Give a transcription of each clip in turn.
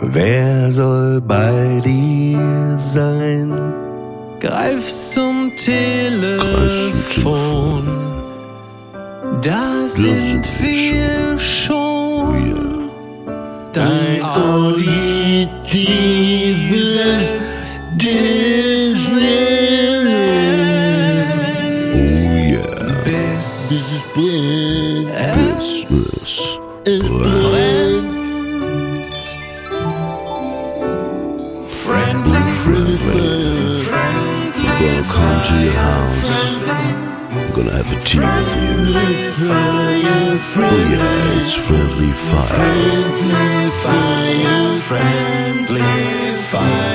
Wer soll bei dir sein? Greif zum Telefon. Da sind wir schon. Dein auditives Disneyland. Oh yeah. Bis This is Welcome to your house. I'm gonna have a tea with you. Oh yeah, it's friendly fire. friendly fire, friendly fire.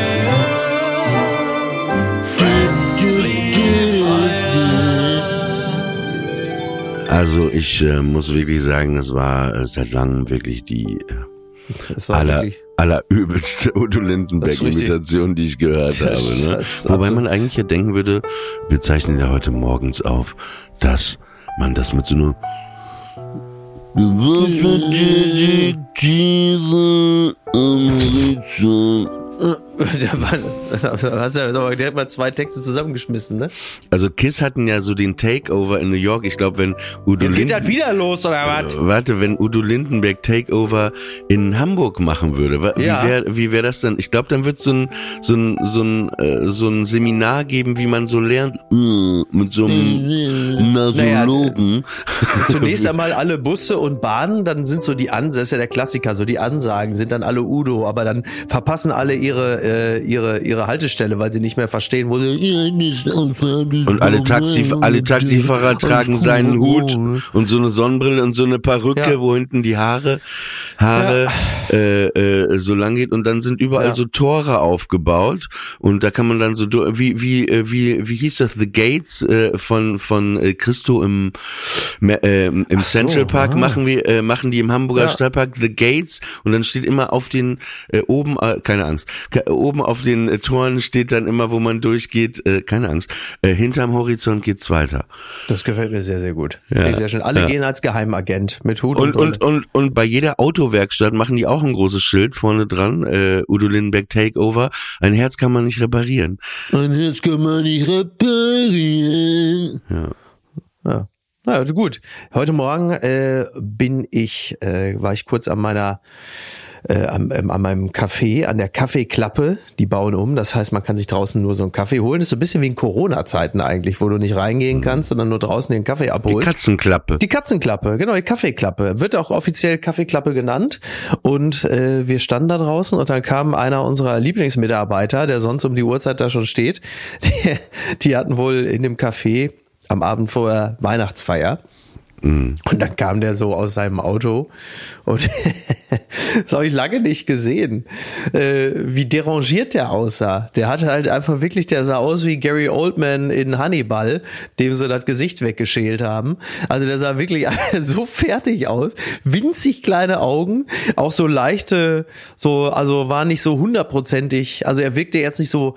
Also ich äh, muss wirklich sagen, das war äh, seit langem wirklich die Das war aller, wirklich. allerübelste Udo Lindenberg-Imitation, die ich gehört Das habe. Ne? Wobei man eigentlich ja denken würde, wir zeichnen ja heute morgens auf, dass man das mit so einer Da war, da hast du ja direkt mal zwei Texte zusammengeschmissen, ne? Also Kiss hatten ja so den Takeover in New York. Ich glaube, wenn Udo Jetzt geht Linden- das wieder los, oder was? Äh, Warte, wenn Udo Lindenberg Takeover in Hamburg machen würde, wie Ja. wäre wie wär das dann? Ich glaube, dann wird so ein so ein so ein äh, so ein Seminar geben, wie man so lernt äh, mit so einem Nasologen. Zunächst einmal alle Busse und Bahnen, dann sind so die Ansagen, das ist ja der Klassiker, so die Ansagen sind dann alle Udo, aber dann verpassen alle ihre, äh, ihre, ihre Haltestelle, weil sie nicht mehr verstehen, wo sie, Und alle Taxi alle Taxifahrer tragen seinen Hut und so eine Sonnenbrille und so eine Perücke, Ja. wo hinten die Haare Haare äh, äh, so lang geht und dann sind überall Ja. so Tore aufgebaut und da kann man dann so wie wie äh, wie wie hieß das The Gates äh, von von äh, Christo im äh, im so, Central Park ah. machen wir äh, machen die im Hamburger Ja. Stadtpark The Gates und dann steht immer auf den äh, oben äh, keine Angst oben auf den äh, Toren steht dann immer wo man durchgeht äh, keine Angst äh, hinterm Horizont geht's weiter Das gefällt mir sehr, sehr gut. Finde ich sehr schön. Alle ja. gehen als Geheimagent mit Hut und, und, und, und, und bei jeder Autowerkstatt machen die auch ein großes Schild vorne dran, äh, Udo Lindenberg Takeover. Ein Herz kann man nicht reparieren. Ein Herz kann man nicht reparieren. Ja. Ja. Na also gut. Heute Morgen äh, bin ich, äh, war ich kurz an meiner äh, am, ähm, an meinem Café, an der Kaffeeklappe, die bauen um. Das heißt, man kann sich draußen nur so einen Kaffee holen. Das ist so ein bisschen wie in Corona-Zeiten eigentlich, wo du nicht reingehen kannst, sondern nur draußen den Kaffee Die abholst. Katzenklappe. Die Katzenklappe, genau, die Kaffeeklappe. Wird auch offiziell Kaffeeklappe genannt. Und äh, wir standen da draußen und dann kam einer unserer Lieblingsmitarbeiter, der sonst um die Uhrzeit da schon steht. Die, die hatten wohl in dem Café am Abend vorher Weihnachtsfeier. Und dann kam der so aus seinem Auto und das habe ich lange nicht gesehen, äh, wie derangiert der aussah. Der hatte halt einfach wirklich, der sah aus wie Gary Oldman in Hannibal, dem sie das Gesicht weggeschält haben. Also der sah wirklich so fertig aus, winzig kleine Augen, auch so leichte, so also war nicht so hundertprozentig. Also er wirkte jetzt nicht so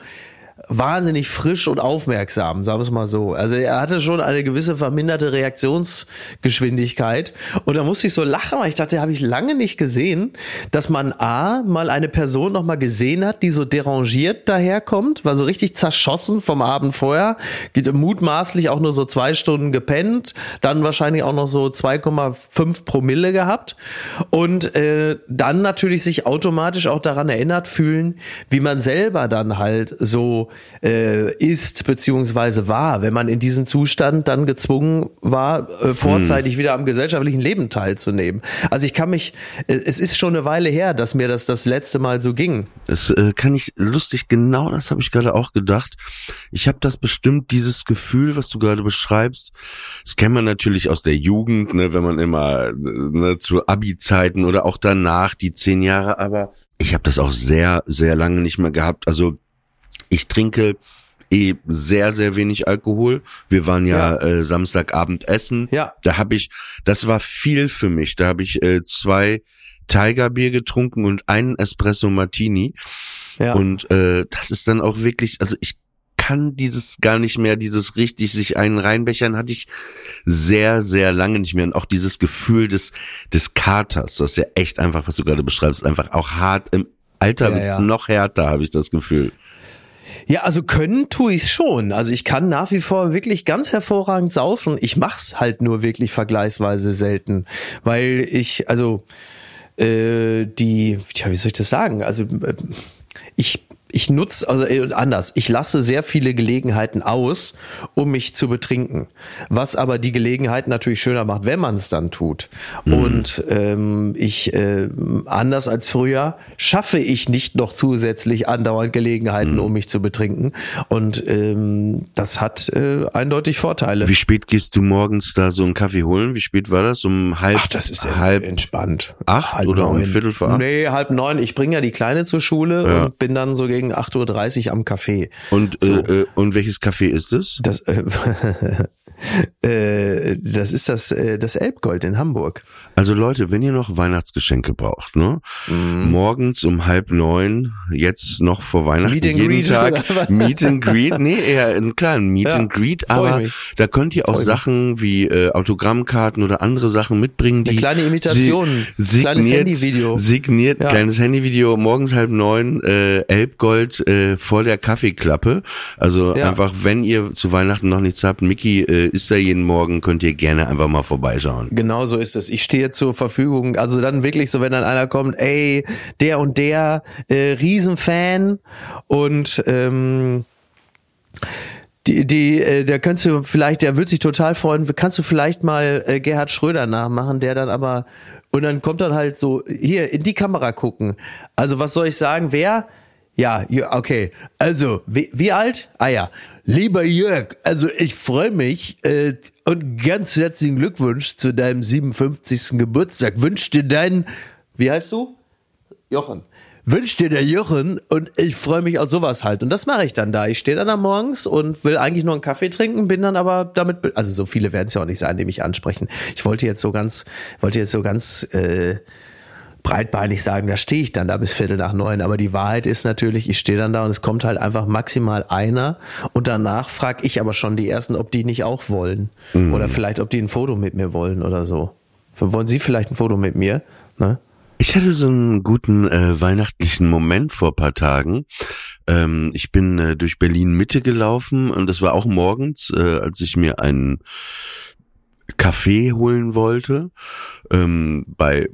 wahnsinnig frisch und aufmerksam, sagen wir es mal so. Also er hatte schon eine gewisse verminderte Reaktionsgeschwindigkeit und da musste ich so lachen, weil ich dachte, habe ich lange nicht gesehen, dass man A, mal eine Person noch mal gesehen hat, die so derangiert daherkommt, war so richtig zerschossen vom Abend vorher, geht mutmaßlich auch nur so zwei Stunden gepennt, dann wahrscheinlich auch noch so 2,5 Promille gehabt und äh, dann natürlich sich automatisch auch daran erinnert fühlen, wie man selber dann halt so äh, ist beziehungsweise war, wenn man in diesem Zustand dann gezwungen war, äh, vorzeitig wieder am gesellschaftlichen Leben teilzunehmen. Also ich kann mich, äh, es ist schon eine Weile her, dass mir das das letzte Mal so ging. Das äh, kann ich lustig, genau das habe ich gerade auch gedacht. Ich habe das bestimmt, dieses Gefühl, was du gerade beschreibst, das kennt man natürlich aus der Jugend, ne, wenn man immer ne, zu Abi-Zeiten oder auch danach, die zehn Jahre, aber ich habe das auch sehr, sehr lange nicht mehr gehabt. Also Ich trinke eh sehr, sehr wenig Alkohol. Wir waren ja, Äh, Samstagabend essen. Ja. Da habe ich, das war viel für mich. Da habe ich äh, zwei Tigerbier getrunken und einen Espresso Martini. Ja. Und äh, das ist dann auch wirklich, also ich kann dieses gar nicht mehr, dieses richtig sich einen reinbechern, hatte ich sehr, sehr lange nicht mehr. Und auch dieses Gefühl des, des Katers, das ist ja echt einfach, was du gerade beschreibst, einfach auch hart im Alter Ja, wird's ja. noch härter, habe ich das Gefühl. Ja, also können tue ich schon. Also ich kann nach wie vor wirklich ganz hervorragend saufen. Ich mach's halt nur wirklich vergleichsweise selten, weil ich also äh, die, tja, wie soll ich das sagen? Also äh, ich ich nutze, also äh, anders, ich lasse sehr viele Gelegenheiten aus, um mich zu betrinken. Was aber die Gelegenheit natürlich schöner macht, wenn man es dann tut. Und ähm, ich, äh, anders als früher, schaffe ich nicht noch zusätzlich andauernd Gelegenheiten, um mich zu betrinken. Und ähm, das hat äh, eindeutig Vorteile. Wie spät gehst du morgens da so einen Kaffee holen? Wie spät war das? Um halb, Ach, das ist ja halb entspannt. acht oder um Viertel vor acht? Nee, halb neun. Ich bringe ja die Kleine zur Schule Ja. und bin dann so gegen 8.30 Uhr am Café. Und, So. äh, äh, und welches Kaffee ist es? Das, äh, äh, das ist das, äh, das Elbgold in Hamburg. Also Leute, wenn ihr noch Weihnachtsgeschenke braucht, ne? Mhm. Morgens um halb neun, jetzt noch vor Weihnachten, Meet jeden Greet Tag oder? Meet and Greet, nee, eher ein kleinen Meet Ja, and Greet, aber mich. da könnt ihr auch Freu mich. Sachen wie äh, Autogrammkarten oder andere Sachen mitbringen, die Eine kleine Imitation, si kleines signiert, Handyvideo. signiert, Ja. kleines Handyvideo, morgens halb neun, äh, Elbgold äh, vor der Kaffeeklappe. Also Ja. einfach, wenn ihr zu Weihnachten noch nichts habt, Mickey äh, ist da jeden Morgen, könnt ihr gerne einfach mal vorbeischauen. Genau so ist es. Ich stehe zur Verfügung. Also dann wirklich so, wenn dann einer kommt, ey, der und der, äh, Riesenfan und ähm, die, die, äh, der kannst du vielleicht, der wird sich total freuen. Kannst du vielleicht mal äh, Gerhard Schröder nachmachen, der dann aber und dann kommt dann halt so hier in die Kamera gucken. Also was soll ich sagen? Wer? Ja, okay. Also, wie, wie alt? Ah ja. Lieber Jörg, also ich freue mich äh, und ganz herzlichen Glückwunsch zu deinem 57. Geburtstag. Wünsch dir deinen, wie heißt du? Jochen. Wünsch dir der Jochen und ich freue mich auf sowas halt. Und das mache ich dann da. Ich stehe dann da morgens und will eigentlich nur einen Kaffee trinken, bin dann aber damit, also so viele werden es ja auch nicht sein, die mich ansprechen. Ich wollte jetzt so ganz, wollte jetzt so ganz äh, breitbeinig sagen, da stehe ich dann da bis Viertel nach neun. Aber die Wahrheit ist natürlich, ich stehe dann da und es kommt halt einfach maximal einer und danach frage ich aber schon die ersten, ob die nicht auch wollen. Oder vielleicht, ob die ein Foto mit mir wollen oder so. Wollen Sie vielleicht ein Foto mit mir? Ne? Ich hatte so einen guten äh, weihnachtlichen Moment vor paar Tagen. Ähm, ich bin äh, durch Berlin Mitte gelaufen und das war auch morgens, äh, als ich mir einen Kaffee holen wollte. Ähm, bei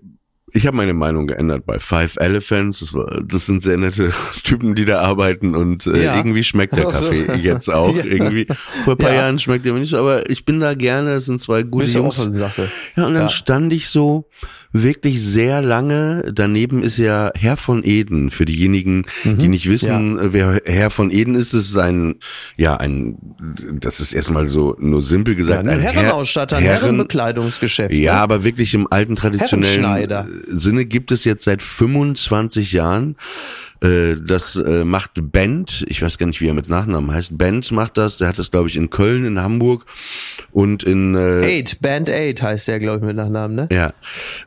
ich habe meine Meinung geändert bei Five Elephants. Das, war, das sind sehr nette Typen, die da arbeiten und äh, Ja. irgendwie schmeckt der Ach so. Kaffee jetzt auch. Ja. Irgendwie vor ein paar Ja. Jahren schmeckt er mir nicht, so, aber ich bin da gerne. Es sind zwei gute Bist Jungs. offen, sagst du? Ja, und dann stand ich so wirklich sehr lange. Daneben ist ja Herr von Eden. Für diejenigen, die nicht wissen, äh, wer Herr von Eden ist, ist ein, ja, ein, das ist erstmal so nur simpel Ja, gesagt, ein ein Herrenausstatter, ein Herren, Herrenbekleidungsgeschäft. ja, ne? aber wirklich im alten traditionellen. Sinne gibt es jetzt seit 25 Jahren. Äh, Das äh, macht Bent, ich weiß gar nicht, wie er mit Nachnamen heißt. Bent macht das, der hat das, glaube ich, in Köln, in Hamburg und in äh, Eight, Band Eight heißt der, glaube ich, mit Nachnamen, ne? ja.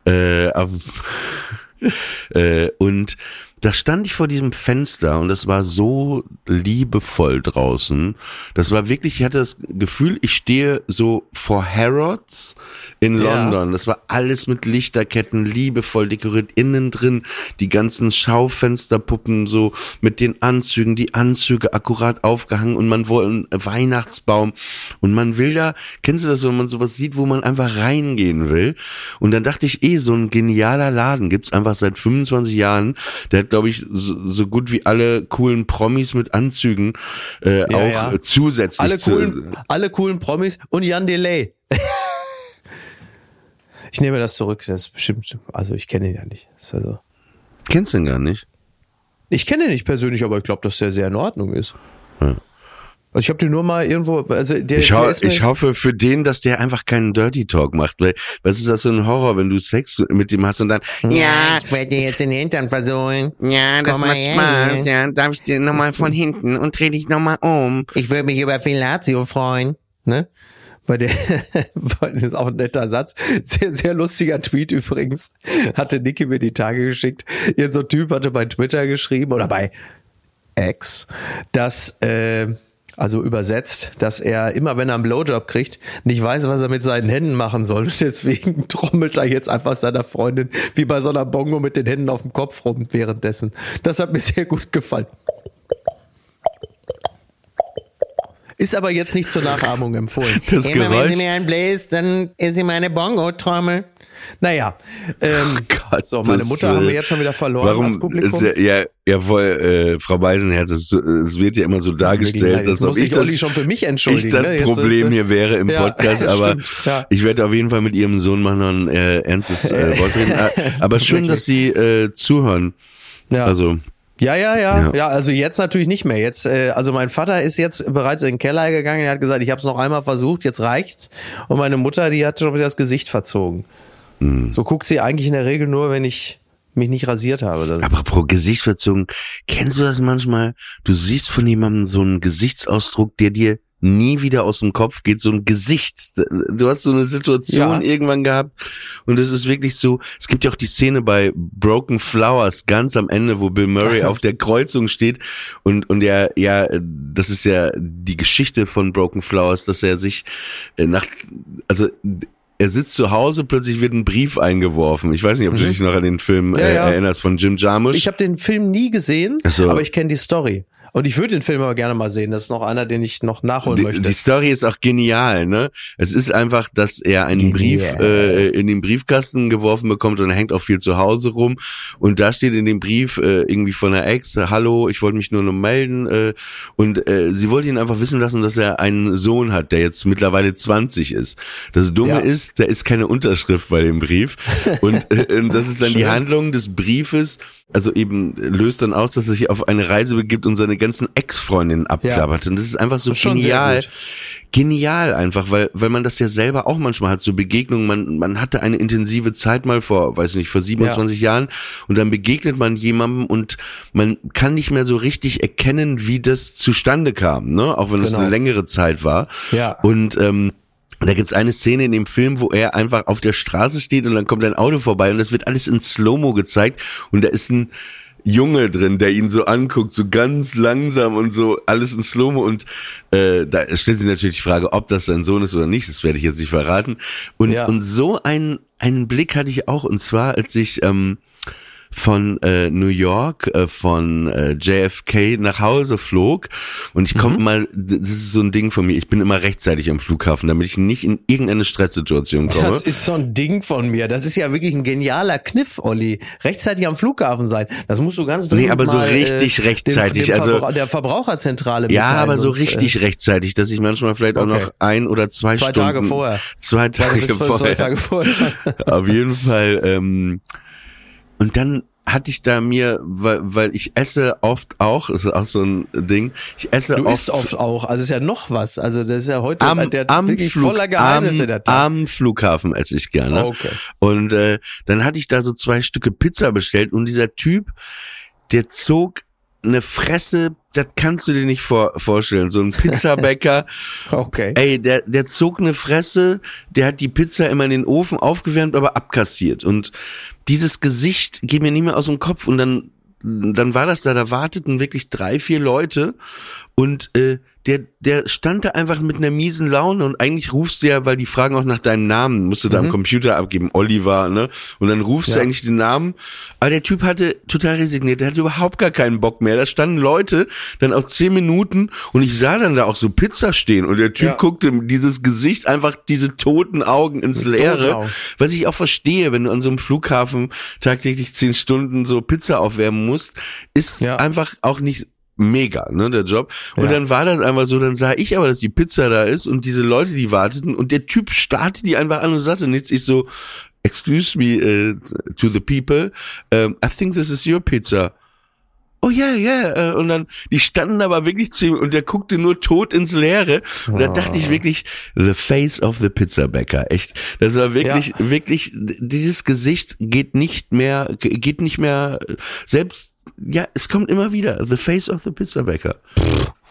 Äh, äh, und da stand ich vor diesem Fenster und das war so liebevoll draußen. Das war wirklich, ich hatte das Gefühl, ich stehe so vor Harrods in Ja. London. Das war alles mit Lichterketten, liebevoll dekoriert. Innen drin die ganzen Schaufensterpuppen so mit den Anzügen, die Anzüge akkurat aufgehangen und man wohl ein Weihnachtsbaum und man will da, kennst du das, wenn man sowas sieht, wo man einfach reingehen will? Und dann dachte ich eh, so ein genialer Laden gibt's einfach seit 25 Jahren. Der hat, glaube ich, so, so gut wie alle coolen Promis mit Anzügen äh, auch ja. äh, zusätzlich Alle zu, coolen, alle coolen Promis und Jan Delay. ich nehme das zurück, das ist bestimmt, also ich kenne ihn ja nicht. Also, Kennst du den gar nicht? ich kenne ihn nicht persönlich, aber ich glaube, dass der sehr in Ordnung ist. Also ich habe den nur mal irgendwo, also der, Ich, der ho mir, ich hoffe für den, dass der einfach keinen Dirty Talk macht, weil was ist das so ein Horror, wenn du Sex mit dem hast und dann Ja, ich werde dir jetzt den Hintern versohlen. Ja, das Komm mal macht her Spaß. Ja, darf ich dir nochmal von hinten und dreh dich nochmal um. Ich würde mich über Fellatio freuen. ne? Bei der, das ist auch ein netter Satz. Sehr, sehr lustiger Tweet übrigens. Hatte Niki mir die Tage geschickt. Irgend so ein Typ hatte bei Twitter geschrieben oder bei X, dass, äh, also übersetzt, dass er immer, wenn er einen Blowjob kriegt, nicht weiß, was er mit seinen Händen machen soll. Deswegen trommelt er jetzt einfach seiner Freundin wie bei so einer Bongo mit den Händen auf dem Kopf rum währenddessen. Das hat mir sehr gut gefallen. Ist aber jetzt nicht zur Nachahmung empfohlen. das Immer wenn Geräusch. sie mir einen bläst, dann ist sie meine Bongo-Trommel. Naja, ähm, Gott, so, meine Mutter haben wir jetzt schon wieder verloren als Warum Publikum. ist ja, ja, ja voll, äh, Frau Beisenherz, es, es wird ja immer so dargestellt, als ob muss ich Olli das, schon für mich ich entschuldigen. das ne? Problem ist, hier wäre im Ja, Podcast, aber ja. ich werde auf jeden Fall mit ihrem Sohn mal noch ein äh, ernstes äh, Wort reden. Äh, Aber schön, dass Sie äh, zuhören. Ja. Also, Ja, ja, ja, Ja. ja. also jetzt natürlich nicht mehr. Jetzt, äh, also mein Vater ist jetzt bereits in den Keller gegangen. Er hat gesagt, ich habe es noch einmal versucht, jetzt reicht's. Und meine Mutter, die hat schon wieder das Gesicht verzogen. Mhm. So guckt sie eigentlich in der Regel nur, wenn ich mich nicht rasiert habe. Das, apropos Gesichtsverzogen, kennst du das manchmal? Du siehst von jemandem so einen Gesichtsausdruck, der dir nie wieder aus dem Kopf geht, so ein Gesicht. Du hast so eine Situation Ja. irgendwann gehabt und es ist wirklich so, es gibt ja auch die Szene bei Broken Flowers ganz am Ende, wo Bill Murray auf der Kreuzung steht und, und er, ja, das ist ja die Geschichte von Broken Flowers, dass er sich äh, nach, also er sitzt zu Hause, plötzlich wird ein Brief eingeworfen. Ich weiß nicht, ob du dich noch an den Film Mhm. Ja, äh, ja. erinnerst von Jim Jarmusch. ich habe den Film nie gesehen, so. aber ich kenne die Story. Und ich würde den Film aber gerne mal sehen. Das ist noch einer, den ich noch nachholen die, möchte. die Story ist auch genial, ne? Es ist einfach, dass er einen Genial. Brief äh, in den Briefkasten geworfen bekommt und hängt auch viel zu Hause rum. Und da steht in dem Brief äh, irgendwie von der Ex, hallo, ich wollte mich nur noch melden. Äh, und äh, sie wollte ihn einfach wissen lassen, dass er einen Sohn hat, der jetzt mittlerweile 20 ist. Das Dumme Ja. ist, da ist keine Unterschrift bei dem Brief. Und äh, das ist dann die. Handlung des Briefes, also eben löst dann aus, dass er sich auf eine Reise begibt und seine ganzen Ex-Freundinnen abklappert. Und das ist einfach so genial. Genial einfach, weil, weil man das ja selber auch manchmal hat, so Begegnungen, man, man hatte eine intensive Zeit mal vor, weiß nicht, vor 27 Jahren und dann begegnet man jemandem und man kann nicht mehr so richtig erkennen, wie das zustande kam, ne? Auch wenn es Genau. eine längere Zeit war. Ja. Und ähm, da gibt's eine Szene in dem Film, wo er einfach auf der Straße steht und dann kommt ein Auto vorbei und das wird alles in Slow-Mo gezeigt und da ist ein Junge drin, der ihn so anguckt, so ganz langsam und so alles in Slow-Mo und äh, da stellt sich natürlich die Frage, ob das sein Sohn ist oder nicht, das werde ich jetzt nicht verraten. Und, Ja. und so einen, einen Blick hatte ich auch und zwar, als ich ähm, von äh, New York, äh, von äh, JFK nach Hause flog und ich Mhm. komme mal, das ist so ein Ding von mir, ich bin immer rechtzeitig am Flughafen, damit ich nicht in irgendeine Stresssituation komme. Das ist so ein Ding von mir. Das ist ja wirklich ein genialer Kniff, Olli. Rechtzeitig am Flughafen sein. Das musst du ganz dringend Nee, aber so mal, richtig äh, rechtzeitig, Dem, dem also- Verbrauch- der Verbraucherzentrale ja, aber so sonst, äh, richtig rechtzeitig, dass ich manchmal vielleicht auch Okay. noch ein oder zwei, Zwei Stunden, Tage vorher. zwei Zwei, Tage vorher, zwei Tage vorher. auf jeden Fall. Ähm, und dann hatte ich da mir, weil, weil ich esse oft auch, das ist auch so ein Ding, ich esse Du oft, isst oft auch. Also ist ja noch was. Also das ist ja heute am, der am, wirklich Flug, voller Geheimnisse am, der Tag. am Flughafen esse ich gerne. Okay. Und äh, dann hatte ich da so zwei Stücke Pizza bestellt und dieser Typ, der zog eine Fresse, das kannst du dir nicht vor, vorstellen. So ein Pizzabäcker, Okay. ey, der, der zog eine Fresse, der hat die Pizza immer in den Ofen aufgewärmt, aber abkassiert. Und dieses Gesicht geht mir nicht mehr aus dem Kopf. Und dann, dann war das da, da warteten wirklich drei, vier Leute und äh, der, der stand da einfach mit einer miesen Laune und eigentlich rufst du ja, weil die fragen auch nach deinem Namen, musst du da am Computer abgeben, Oliver, ne? Und dann rufst du Ja. eigentlich den Namen. Aber der Typ hatte total resigniert, der hatte überhaupt gar keinen Bock mehr. Da standen Leute dann auch zehn Minuten und ich sah dann da auch so Pizza stehen und der Typ Ja. guckte dieses Gesicht, einfach diese toten Augen ins Leere. Was ich auch verstehe, wenn du an so einem Flughafen tagtäglich zehn Stunden so Pizza aufwärmen musst, ist Ja. einfach auch nicht mega, ne, der Job. Und Ja. dann war das einfach so, dann sah ich aber, dass die Pizza da ist und diese Leute, die warteten und der Typ starrte die einfach an und sagte nichts. Ich so, excuse me uh, to the people, um, I think this is your pizza. oh ja, ja, äh, und dann, die standen aber wirklich zu ihm und der guckte nur tot ins Leere. Und da dachte ich wirklich, the face of the Pizzabäcker, echt. Das war wirklich, wirklich, dieses Gesicht geht nicht mehr, geht nicht mehr, selbst, ja, es kommt immer wieder, the face of the Pizzabäcker.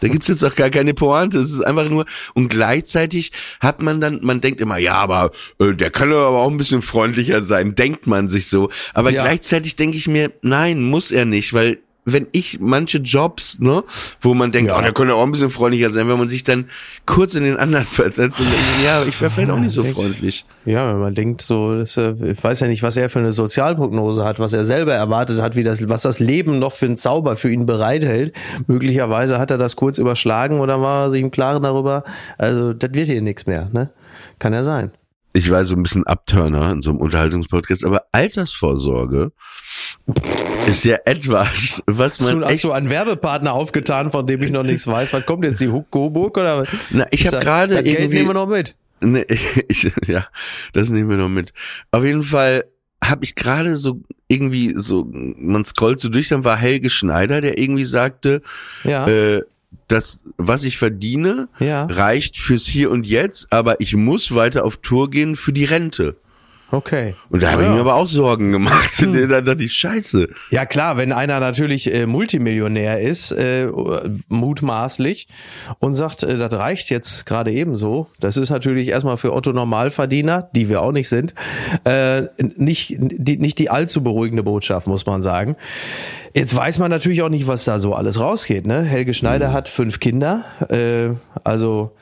Da gibt's jetzt auch gar keine Pointe. Es ist einfach nur und gleichzeitig hat man dann, man denkt immer, ja, aber äh, der kann aber auch ein bisschen freundlicher sein, denkt man sich so. Aber Ja. gleichzeitig denke ich mir, nein, muss er nicht, weil wenn ich manche Jobs, ne, wo man denkt, Ja. oh, der könnte auch ein bisschen freundlicher sein, wenn man sich dann kurz in den anderen versetzt und denkt, ja, ich wäre vielleicht auch nicht so denkst- freundlich. Ja, wenn man denkt, so, das, äh, ich weiß ja nicht, was er für eine Sozialprognose hat, was er selber erwartet hat, wie das, was das Leben noch für einen Zauber für ihn bereithält. Möglicherweise hat er das kurz überschlagen oder war er sich im Klaren darüber. Also, das wird hier nichts mehr, ne? Kann ja sein. Ich war so ein bisschen Abturner in so einem Unterhaltungspodcast, aber Altersvorsorge ist ja etwas, was Hast man du, hast du einen Werbepartner aufgetan, von dem ich noch nichts weiß? Was kommt jetzt, die Coburg oder? Na, ich habe gerade das Geld irgendwie nehmen wir noch mit. Ne, ich, ja, das nehmen wir noch mit. Auf jeden Fall habe ich gerade so irgendwie so, man scrollt so durch, dann war Helge Schneider, der irgendwie sagte, Ja, äh, das, was ich verdiene, ja, reicht fürs Hier und Jetzt, aber ich muss weiter auf Tour gehen für die Rente. Okay. Und da habe Ja. ich mir aber auch Sorgen gemacht. Hm. Dann dachte ich, scheiße. Ja klar, wenn einer natürlich äh, Multimillionär ist, äh, mutmaßlich, und sagt, äh, das reicht jetzt gerade ebenso, das ist natürlich erstmal für Otto Normalverdiener, die wir auch nicht sind, äh, nicht, die, nicht die allzu beruhigende Botschaft, muss man sagen. Jetzt weiß man natürlich auch nicht, was da so alles rausgeht. Ne? Helge Schneider hat fünf Kinder, äh, also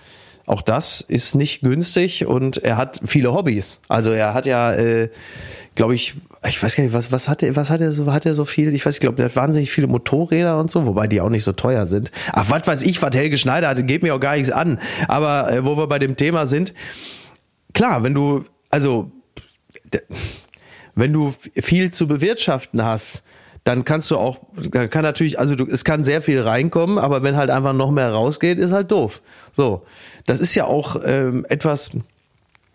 auch das ist nicht günstig und er hat viele Hobbys. Also er hat ja, äh, glaube ich, ich weiß gar nicht, was, was hat er, was hat er so, hat er so viel? Ich weiß, ich glaube, der hat wahnsinnig viele Motorräder und so, wobei die auch nicht so teuer sind. Ach, was weiß ich, was Helge Schneider hat, geht mir auch gar nichts an. Aber äh, wo wir bei dem Thema sind, klar, wenn du, also, wenn du viel zu bewirtschaften hast, dann kannst du auch, kann natürlich, also du, es kann sehr viel reinkommen, aber wenn halt einfach noch mehr rausgeht, ist halt doof. So, das ist ja auch ähm, etwas,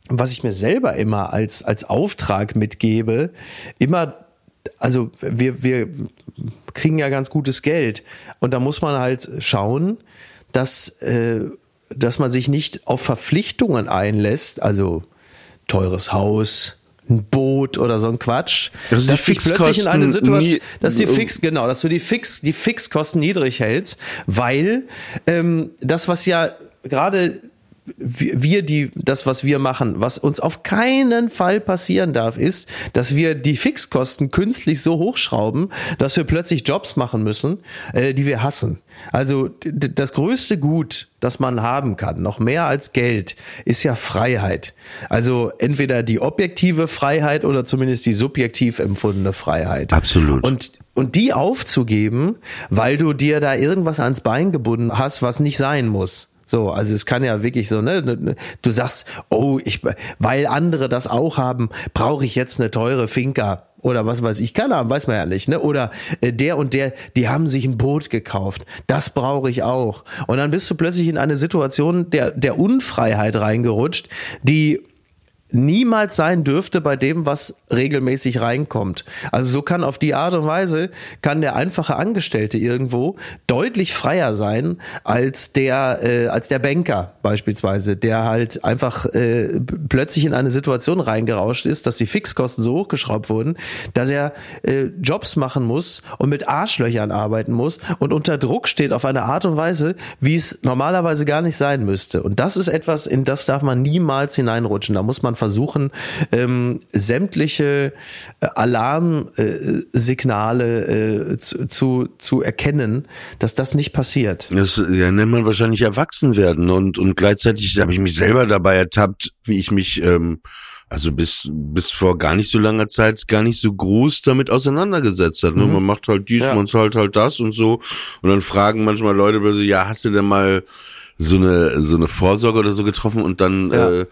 was ich mir selber immer als als Auftrag mitgebe, immer, also wir wir kriegen ja ganz gutes Geld und da muss man halt schauen, dass äh, dass man sich nicht auf Verpflichtungen einlässt, also teures Haus, ein Boot oder so ein Quatsch, Also dass dich plötzlich in eine Situation, dass die Fix, genau, dass du die Fix, die Fixkosten niedrig hältst, weil ähm, das, was ja gerade wir, die, das, was wir machen, was uns auf keinen Fall passieren darf, ist, dass wir die Fixkosten künstlich so hochschrauben, dass wir plötzlich Jobs machen müssen, äh, die wir hassen. Also das größte Gut, das man haben kann, noch mehr als Geld, ist ja Freiheit. Also entweder die objektive Freiheit oder zumindest die subjektiv empfundene Freiheit. Absolut. Und und die aufzugeben, weil du dir da irgendwas ans Bein gebunden hast, was nicht sein muss. So, also es kann ja wirklich so, ne? Du sagst, oh, ich, weil andere das auch haben, brauche ich jetzt eine teure Finca oder was weiß ich, keine Ahnung, weiß man ja nicht, ne? Oder äh, der und der, die haben sich ein Boot gekauft, das brauche ich auch. Und dann bist du plötzlich in eine Situation der der Unfreiheit reingerutscht, die niemals sein dürfte bei dem, was regelmäßig reinkommt. Also so kann auf die Art und Weise kann der einfache Angestellte irgendwo deutlich freier sein als der äh, als der Banker beispielsweise, der halt einfach äh, plötzlich in eine Situation reingerauscht ist, dass die Fixkosten so hochgeschraubt wurden, dass er äh, Jobs machen muss und mit Arschlöchern arbeiten muss und unter Druck steht auf eine Art und Weise, wie es normalerweise gar nicht sein müsste. Und das ist etwas, in das darf man niemals hineinrutschen. Da muss man versuchen, ähm, sämtliche äh, Alarmsignale äh, zu, zu, zu erkennen, dass das nicht passiert. Das ja, nennt man wahrscheinlich erwachsen werden und und gleichzeitig habe ich mich selber dabei ertappt, wie ich mich ähm, also bis bis vor gar nicht so langer Zeit gar nicht so groß damit auseinandergesetzt hat. Ne? Man macht halt dies, Ja. man zahlt halt das und so und dann fragen manchmal Leute so, ja, hast du denn mal so eine so eine Vorsorge oder so getroffen und dann Ja. äh,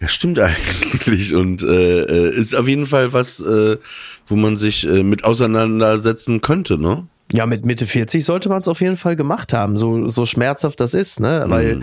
ja, stimmt eigentlich und äh, äh, ist auf jeden Fall was, äh, wo man sich äh, mit auseinandersetzen könnte, ne? Ja, mit Mitte 40 sollte man es auf jeden Fall gemacht haben, so, so schmerzhaft das ist, ne? Weil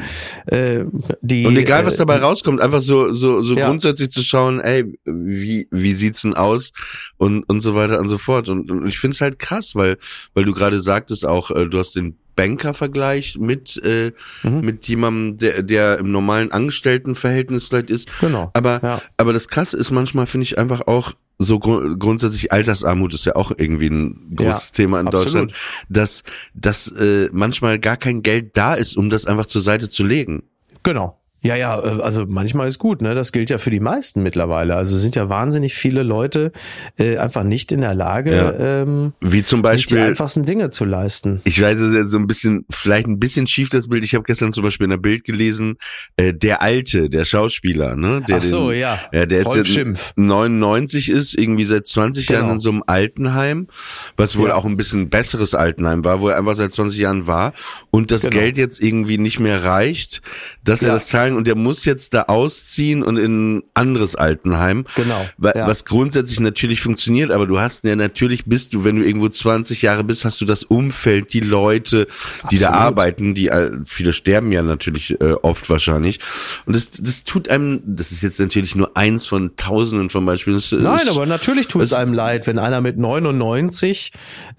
äh, die. Und egal, was äh, dabei rauskommt, einfach so, so, so Ja. grundsätzlich zu schauen, ey, wie, wie sieht's denn aus und, und so weiter und so fort. Und, und ich find's halt krass, weil, weil du gerade sagtest auch, äh, du hast den Banker-Vergleich mit, äh, Mhm. mit jemandem, der, der im normalen Angestelltenverhältnis vielleicht ist. Genau, Aber, ja. aber das Krasse ist manchmal, finde ich einfach auch, so gru grundsätzlich Altersarmut ist ja auch irgendwie ein großes Ja, Thema in absolut. Deutschland, dass, dass äh, manchmal gar kein Geld da ist, um das einfach zur Seite zu legen. Genau. Ja, ja, äh, also manchmal ist gut, ne? Das gilt ja für die meisten mittlerweile. Also sind ja wahnsinnig viele Leute äh, einfach nicht in der Lage, Ja. ähm, Wie zum sich die Beispiel, einfachsten Dinge zu leisten. ich weiß, es ist jetzt so ein bisschen, vielleicht ein bisschen schief das Bild. Ich habe gestern zum Beispiel in der Bild gelesen, äh, der Alte, der Schauspieler, ne? Der Ach so, den, ja. Ja, der jetzt, Rolf jetzt Schimpf. 99 ist, irgendwie seit 20 Jahren Genau. in so einem Altenheim, was wohl Ja. auch ein bisschen besseres Altenheim war, wo er einfach seit 20 Jahren war und das Genau. Geld jetzt irgendwie nicht mehr reicht, dass er das zahlen und der muss jetzt da ausziehen und in ein anderes Altenheim. Genau, Wa- ja. Was grundsätzlich natürlich funktioniert, aber du hast ja natürlich bist du, wenn du irgendwo 20 Jahre bist, hast du das Umfeld, die Leute, die da Absolut. arbeiten, die äh, viele sterben ja natürlich äh, oft wahrscheinlich. Und das, das tut einem, das ist jetzt natürlich nur eins von tausenden von Beispielen. Das Nein, ist, aber natürlich tut es es- einem leid, wenn einer mit 99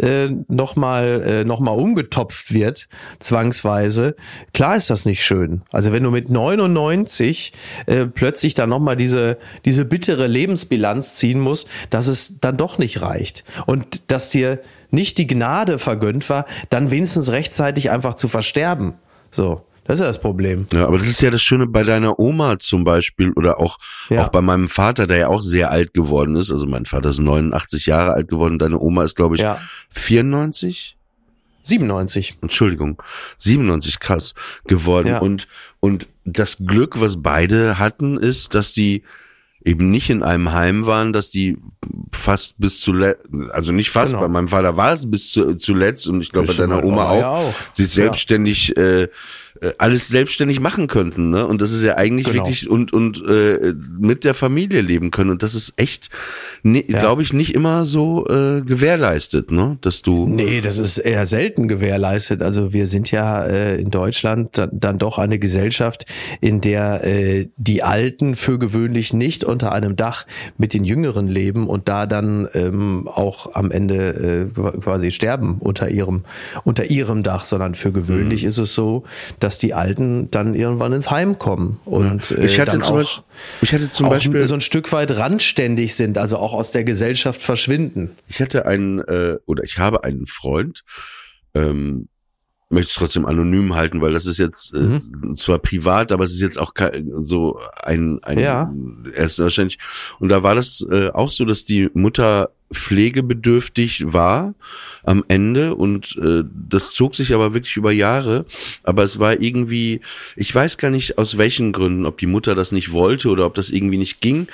äh, nochmal äh, noch mal umgetopft wird, zwangsweise. Klar ist das nicht schön. Also wenn du mit 99 äh, plötzlich dann nochmal diese, diese bittere Lebensbilanz ziehen musst, dass es dann doch nicht reicht. Und dass dir nicht die Gnade vergönnt war, dann wenigstens rechtzeitig einfach zu versterben. So, das ist ja das Problem. Ja, aber das ist ja das Schöne bei deiner Oma zum Beispiel oder auch, Ja. auch bei meinem Vater, der ja auch sehr alt geworden ist. Also mein Vater ist 89 Jahre alt geworden, deine Oma ist, glaube ich, Ja. 94? 97. Entschuldigung, 97 krass geworden. Ja. Und, und das Glück, was beide hatten, ist, dass die eben nicht in einem Heim waren, dass die fast bis zuletzt, also nicht fast, Genau. bei meinem Vater war es bis zu, zuletzt und ich glaube bei deiner Oma auch, ja auch. sich Ja. selbstständig äh, äh, alles selbstständig machen könnten, ne? Und das ist ja eigentlich Genau. wirklich und und äh, mit der Familie leben können und das ist echt, ne, Ja. glaube ich, nicht immer so äh, gewährleistet, ne? Dass du Nee, das ist eher selten gewährleistet. Also wir sind ja äh, in Deutschland dann, dann doch eine Gesellschaft, in der äh, die Alten für gewöhnlich nicht unter einem Dach mit den Jüngeren leben und da dann ähm, auch am Ende äh, quasi sterben unter ihrem unter ihrem Dach, sondern für gewöhnlich Mhm. ist es so, dass die Alten dann irgendwann ins Heim kommen und äh, Ich hatte dann zum auch, Beispiel- ich hatte zum Beispiel- so ein Stück weit randständig sind, also auch aus der Gesellschaft verschwinden. Ich hatte einen, äh, oder ich habe einen Freund, ähm, möchte es trotzdem anonym halten, weil das ist jetzt äh, Mhm. zwar privat, aber es ist jetzt auch so ein, ein Ja. er ist wahrscheinlich, und da war das äh, auch so, dass die Mutter pflegebedürftig war am Ende und äh, das zog sich aber wirklich über Jahre, aber es war irgendwie, ich weiß gar nicht aus welchen Gründen, ob die Mutter das nicht wollte oder ob das irgendwie nicht ging,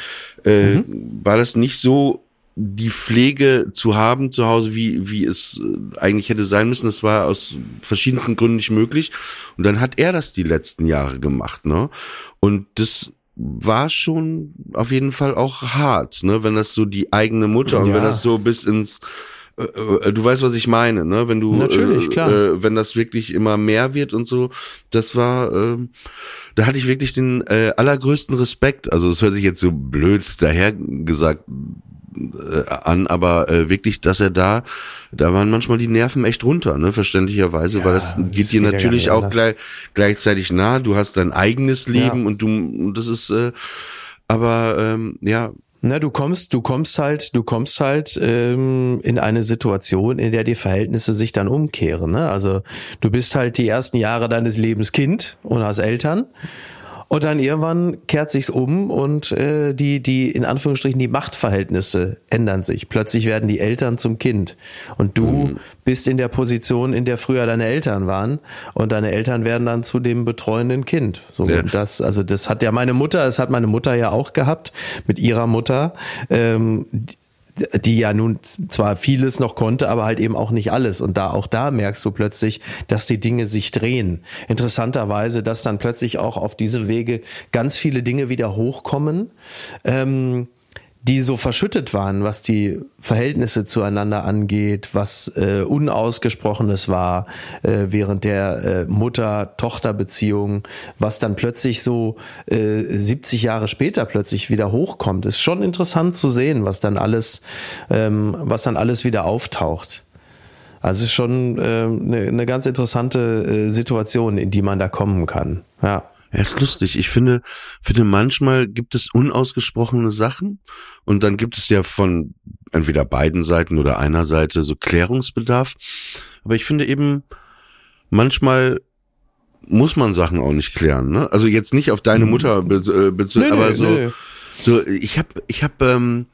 äh, war das nicht so die Pflege zu haben zu Hause, wie, wie es äh, eigentlich hätte sein müssen. Das war aus verschiedensten Gründen nicht möglich. Und dann hat er das die letzten Jahre gemacht, ne? Und das war schon auf jeden Fall auch hart, ne? Wenn das so die eigene Mutter und Ja. wenn das so bis ins äh, äh, Du weißt, was ich meine, ne? Wenn du, Natürlich, äh, klar. Äh, wenn das wirklich immer mehr wird und so, das war, ähm, da hatte ich wirklich den äh, allergrößten Respekt. Also es hört sich jetzt so blöd daher gesagt äh, an, aber äh, wirklich, dass er da, da waren manchmal die Nerven echt runter, ne, verständlicherweise, Ja, weil das das geht dir ja natürlich auch gleich, gleichzeitig nah. Du hast dein eigenes Leben Ja. und du, das ist, äh, aber ähm, ja, Na, du kommst, du kommst halt, du kommst halt ähm, in eine Situation, in der die Verhältnisse sich dann umkehren. Ne? Also du bist halt die ersten Jahre deines Lebens Kind und hast Eltern. Und dann irgendwann kehrt sich's um und äh, die, die, in Anführungsstrichen, die Machtverhältnisse ändern sich. Plötzlich werden die Eltern zum Kind. Und du bist in der Position, in der früher deine Eltern waren. Und deine Eltern werden dann zu dem betreuenden Kind. So, Ja. das, also das hat ja meine Mutter, das hat meine Mutter ja auch gehabt mit ihrer Mutter. Ähm, die- ja nun zwar vieles noch konnte, aber halt eben auch nicht alles. Und da auch da merkst du plötzlich, dass die Dinge sich drehen. Interessanterweise, dass dann plötzlich auch auf diesem Wege ganz viele Dinge wieder hochkommen, ähm, die so verschüttet waren, was die Verhältnisse zueinander angeht, was äh, Unausgesprochenes war äh, während der äh, Mutter-Tochter-Beziehung, was dann plötzlich so äh, 70 Jahre später plötzlich wieder hochkommt. Ist schon interessant zu sehen, was dann alles, ähm, was dann alles wieder auftaucht. Also ist schon eine äh, ne, ne ganz interessante äh, Situation, in die man da kommen kann. Ja. Ja, ist lustig. Ich finde, finde manchmal gibt es unausgesprochene Sachen und dann gibt es ja von entweder beiden Seiten oder einer Seite so Klärungsbedarf. Aber ich finde eben, manchmal muss man Sachen auch nicht klären. Ne? Also jetzt nicht auf deine Mutter bezogen, be nee, aber nee, so, nee. so ich habe, ich habe ähm,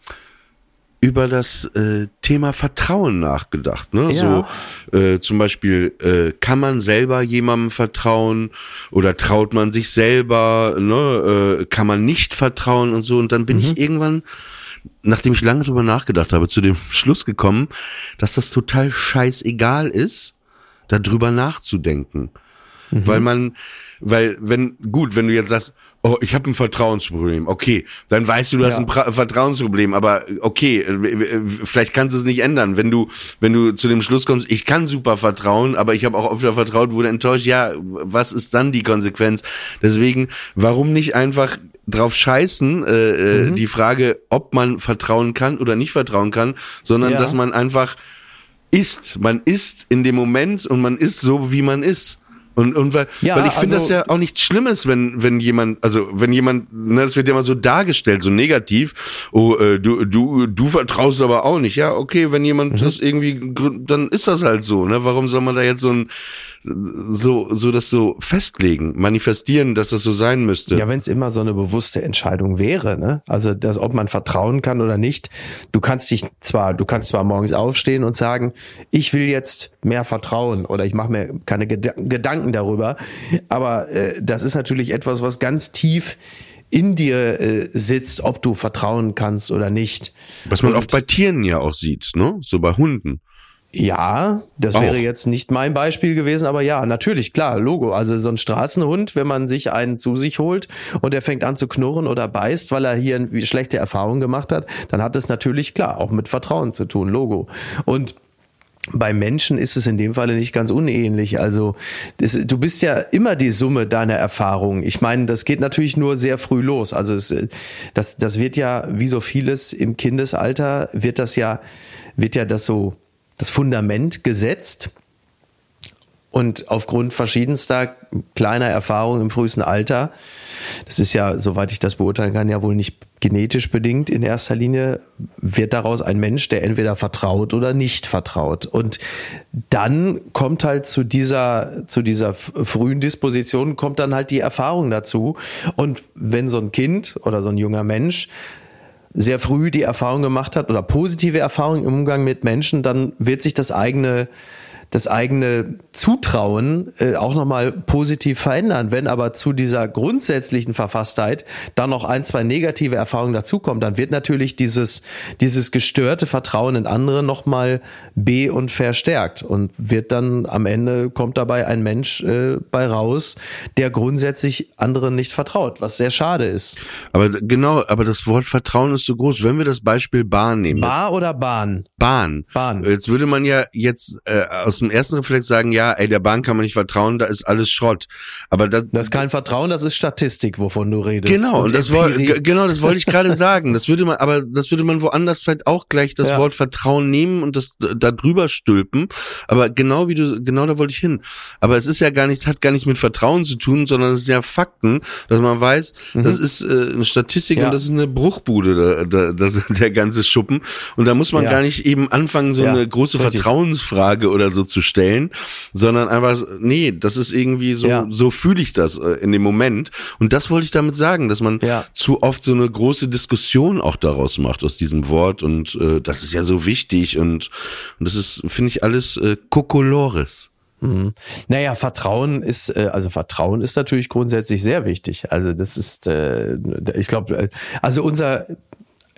über das äh, Thema Vertrauen nachgedacht. Ne? Ja. So äh, zum Beispiel, äh, kann man selber jemandem vertrauen oder traut man sich selber, ne? äh, kann man nicht vertrauen und so. Und dann bin mhm. ich irgendwann, nachdem ich lange drüber nachgedacht habe, zu dem Schluss gekommen, dass das total scheißegal ist, darüber nachzudenken. Mhm. Weil man, weil wenn, gut, wenn du jetzt sagst, oh, ich habe ein Vertrauensproblem. Okay, dann weißt du, du ja. hast ein pra Vertrauensproblem, aber okay, äh, vielleicht kannst du es nicht ändern. Wenn du, wenn du zu dem Schluss kommst, ich kann super vertrauen, aber ich habe auch öfter vertraut, wurde enttäuscht, ja, was ist dann die Konsequenz? Deswegen, warum nicht einfach drauf scheißen, äh, äh mhm. die Frage, ob man vertrauen kann oder nicht vertrauen kann, sondern ja. dass man einfach ist. Man ist in dem Moment und man ist so, wie man ist. Und, und weil, ja, weil ich finde also, das ja auch nichts Schlimmes, wenn, wenn jemand, also wenn jemand, ne, das wird ja immer so dargestellt, so negativ, oh, äh, du, du, du vertraust aber auch nicht. Ja, okay, wenn jemand mhm. das irgendwie, dann ist das halt so, ne? Warum soll man da jetzt so ein so, so das so festlegen, manifestieren, dass das so sein müsste. Ja, wenn es immer so eine bewusste Entscheidung wäre, ne? Also, dass, ob man vertrauen kann oder nicht. Du kannst dich zwar, du kannst zwar morgens aufstehen und sagen, ich will jetzt mehr vertrauen oder ich mache mir keine Ged Gedanken darüber. Aber äh, das ist natürlich etwas, was ganz tief in dir äh, sitzt, ob du vertrauen kannst oder nicht. Was man und, oft bei Tieren ja auch sieht, ne? So bei Hunden. Ja, das Auch. wäre jetzt nicht mein Beispiel gewesen, aber ja, natürlich, klar, Logo. Also so ein Straßenhund, wenn man sich einen zu sich holt und er fängt an zu knurren oder beißt, weil er hier eine schlechte Erfahrungen gemacht hat, dann hat es natürlich klar auch mit Vertrauen zu tun, Logo. Und bei Menschen ist es in dem Falle nicht ganz unähnlich. Also das, du bist ja immer die Summe deiner Erfahrungen. Ich meine, das geht natürlich nur sehr früh los. Also es, das, das wird ja, wie so vieles im Kindesalter, wird das ja, wird ja das so das Fundament gesetzt. Und aufgrund verschiedenster kleiner Erfahrungen im frühesten Alter, das ist ja, soweit ich das beurteilen kann, ja wohl nicht genetisch bedingt in erster Linie, wird daraus ein Mensch, der entweder vertraut oder nicht vertraut. Und dann kommt halt zu dieser, zu dieser frühen Disposition, kommt dann halt die Erfahrung dazu. Und wenn so ein Kind oder so ein junger Mensch sehr früh die Erfahrung gemacht hat oder positive Erfahrungen im Umgang mit Menschen, dann wird sich das eigene das eigene Zutrauen äh, auch nochmal positiv verändern. Wenn aber zu dieser grundsätzlichen Verfasstheit dann noch ein, zwei negative Erfahrungen dazukommen, dann wird natürlich dieses, dieses gestörte Vertrauen in andere nochmal be- und verstärkt und wird dann am Ende kommt dabei ein Mensch äh, bei raus, der grundsätzlich anderen nicht vertraut, was sehr schade ist. Aber genau, aber das Wort Vertrauen ist so groß. Wenn wir das Beispiel Bahn nehmen. Bar oder Bahn? Bahn. Bahn. Jetzt würde man ja jetzt äh, aus dem ersten Reflex sagen, ja, ey, der Bahn kann man nicht vertrauen, da ist alles Schrott. Aber das, das ist kein Vertrauen, das ist Statistik, wovon du redest. Genau, und, und das wollte genau, das wollte ich gerade sagen. Das würde man, aber das würde man woanders vielleicht auch gleich das ja. Wort Vertrauen nehmen und das da drüber stülpen. Aber genau wie du, genau da wollte ich hin. Aber es ist ja gar nichts, hat gar nichts mit Vertrauen zu tun, sondern es ist ja Fakten, dass man weiß, mhm. das ist äh, eine Statistik ja. und das ist eine Bruchbude, da, da, das, der ganze Schuppen. Und da muss man ja. gar nicht eben anfangen, so eine große Vertrauensfrage oder so zu stellen sondern einfach, nee, das ist irgendwie so, ja. so fühle ich das äh, in dem Moment. Und das wollte ich damit sagen, dass man ja. zu oft so eine große Diskussion auch daraus macht aus diesem Wort und äh, das ist ja so wichtig und, und das ist, finde ich, alles äh, Kokolores. Mhm. Naja, Vertrauen ist, äh, also Vertrauen ist natürlich grundsätzlich sehr wichtig. Also das ist, äh, ich glaube, also unser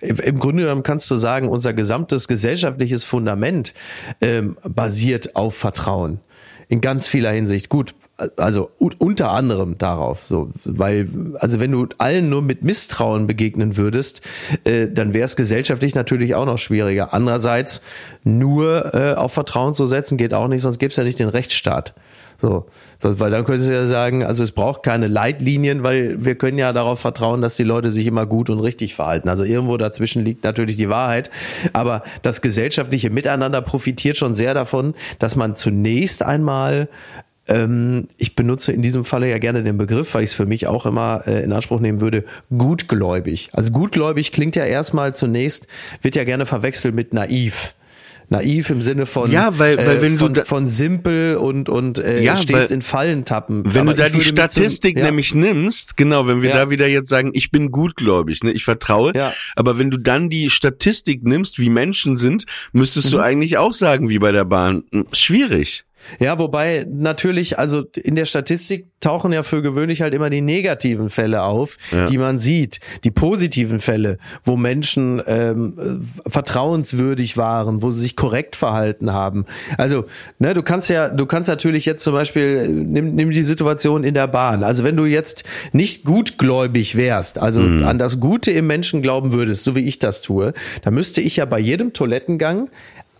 im Grunde genommen kannst du sagen, unser gesamtes gesellschaftliches Fundament ähm, basiert auf Vertrauen. In ganz vieler Hinsicht. Gut, also unter anderem darauf, so, weil, also wenn du allen nur mit Misstrauen begegnen würdest, äh, dann wäre es gesellschaftlich natürlich auch noch schwieriger. Andererseits nur äh, auf Vertrauen zu setzen geht auch nicht, sonst gäbe es ja nicht den Rechtsstaat. So, weil dann könntest du ja sagen, also es braucht keine Leitlinien, weil wir können ja darauf vertrauen, dass die Leute sich immer gut und richtig verhalten. Also irgendwo dazwischen liegt natürlich die Wahrheit. Aber das gesellschaftliche Miteinander profitiert schon sehr davon, dass man zunächst einmal ich benutze in diesem Falle ja gerne den Begriff, weil ich es für mich auch immer äh, in Anspruch nehmen würde, gutgläubig. Also gutgläubig klingt ja erstmal zunächst, wird ja gerne verwechselt mit naiv. Naiv im Sinne von, Ja, weil- weil wenn du von, da- von simpel und, und äh, Ja, stets weil- in Fallen tappen. Wenn Aber du da die mit so- Statistik ja. nämlich nimmst, genau, wenn wir Ja. da wieder jetzt sagen, ich bin gutgläubig, ne, ich vertraue, Ja. aber wenn du dann die Statistik nimmst, wie Menschen sind, müsstest Mhm. du eigentlich auch sagen, wie bei der Bahn. Hm, Schwierig. Ja, wobei natürlich, also in der Statistik tauchen ja für gewöhnlich halt immer die negativen Fälle auf, Ja. die man sieht. Die positiven Fälle, wo Menschen ähm, äh, vertrauenswürdig waren, wo sie sich korrekt verhalten haben. Also, ne, du kannst ja, du kannst natürlich jetzt zum Beispiel, nimm, nimm die Situation in der Bahn. Also wenn du jetzt nicht gutgläubig wärst, also an das Gute im Menschen glauben würdest, so wie ich das tue, dann müsste ich ja bei jedem Toilettengang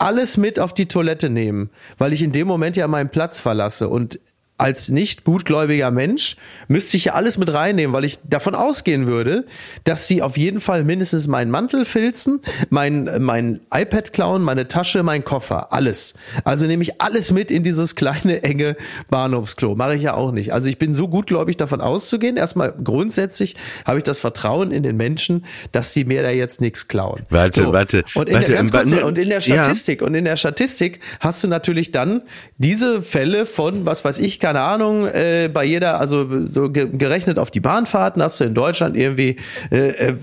alles mit auf die Toilette nehmen, weil ich in dem Moment ja meinen Platz verlasse. Und als nicht gutgläubiger Mensch müsste ich ja alles mit reinnehmen, weil ich davon ausgehen würde, dass sie auf jeden Fall mindestens meinen Mantel filzen, mein, mein iPad klauen, meine Tasche, mein Koffer, alles. Also nehme ich alles mit in dieses kleine, enge Bahnhofsklo. Mache ich ja auch nicht. Also ich bin so gutgläubig davon auszugehen. Erstmal grundsätzlich habe ich das Vertrauen in den Menschen, dass die mir da jetzt nichts klauen. Warte, warte, Und in, warte, der, ganz Ba- kurz, nur- und in der ja. Statistik und in der Statistik hast du natürlich dann diese Fälle von, was weiß ich, keine Ahnung, äh, bei jeder, also so ge gerechnet auf die Bahnfahrten hast du in Deutschland irgendwie äh, äh,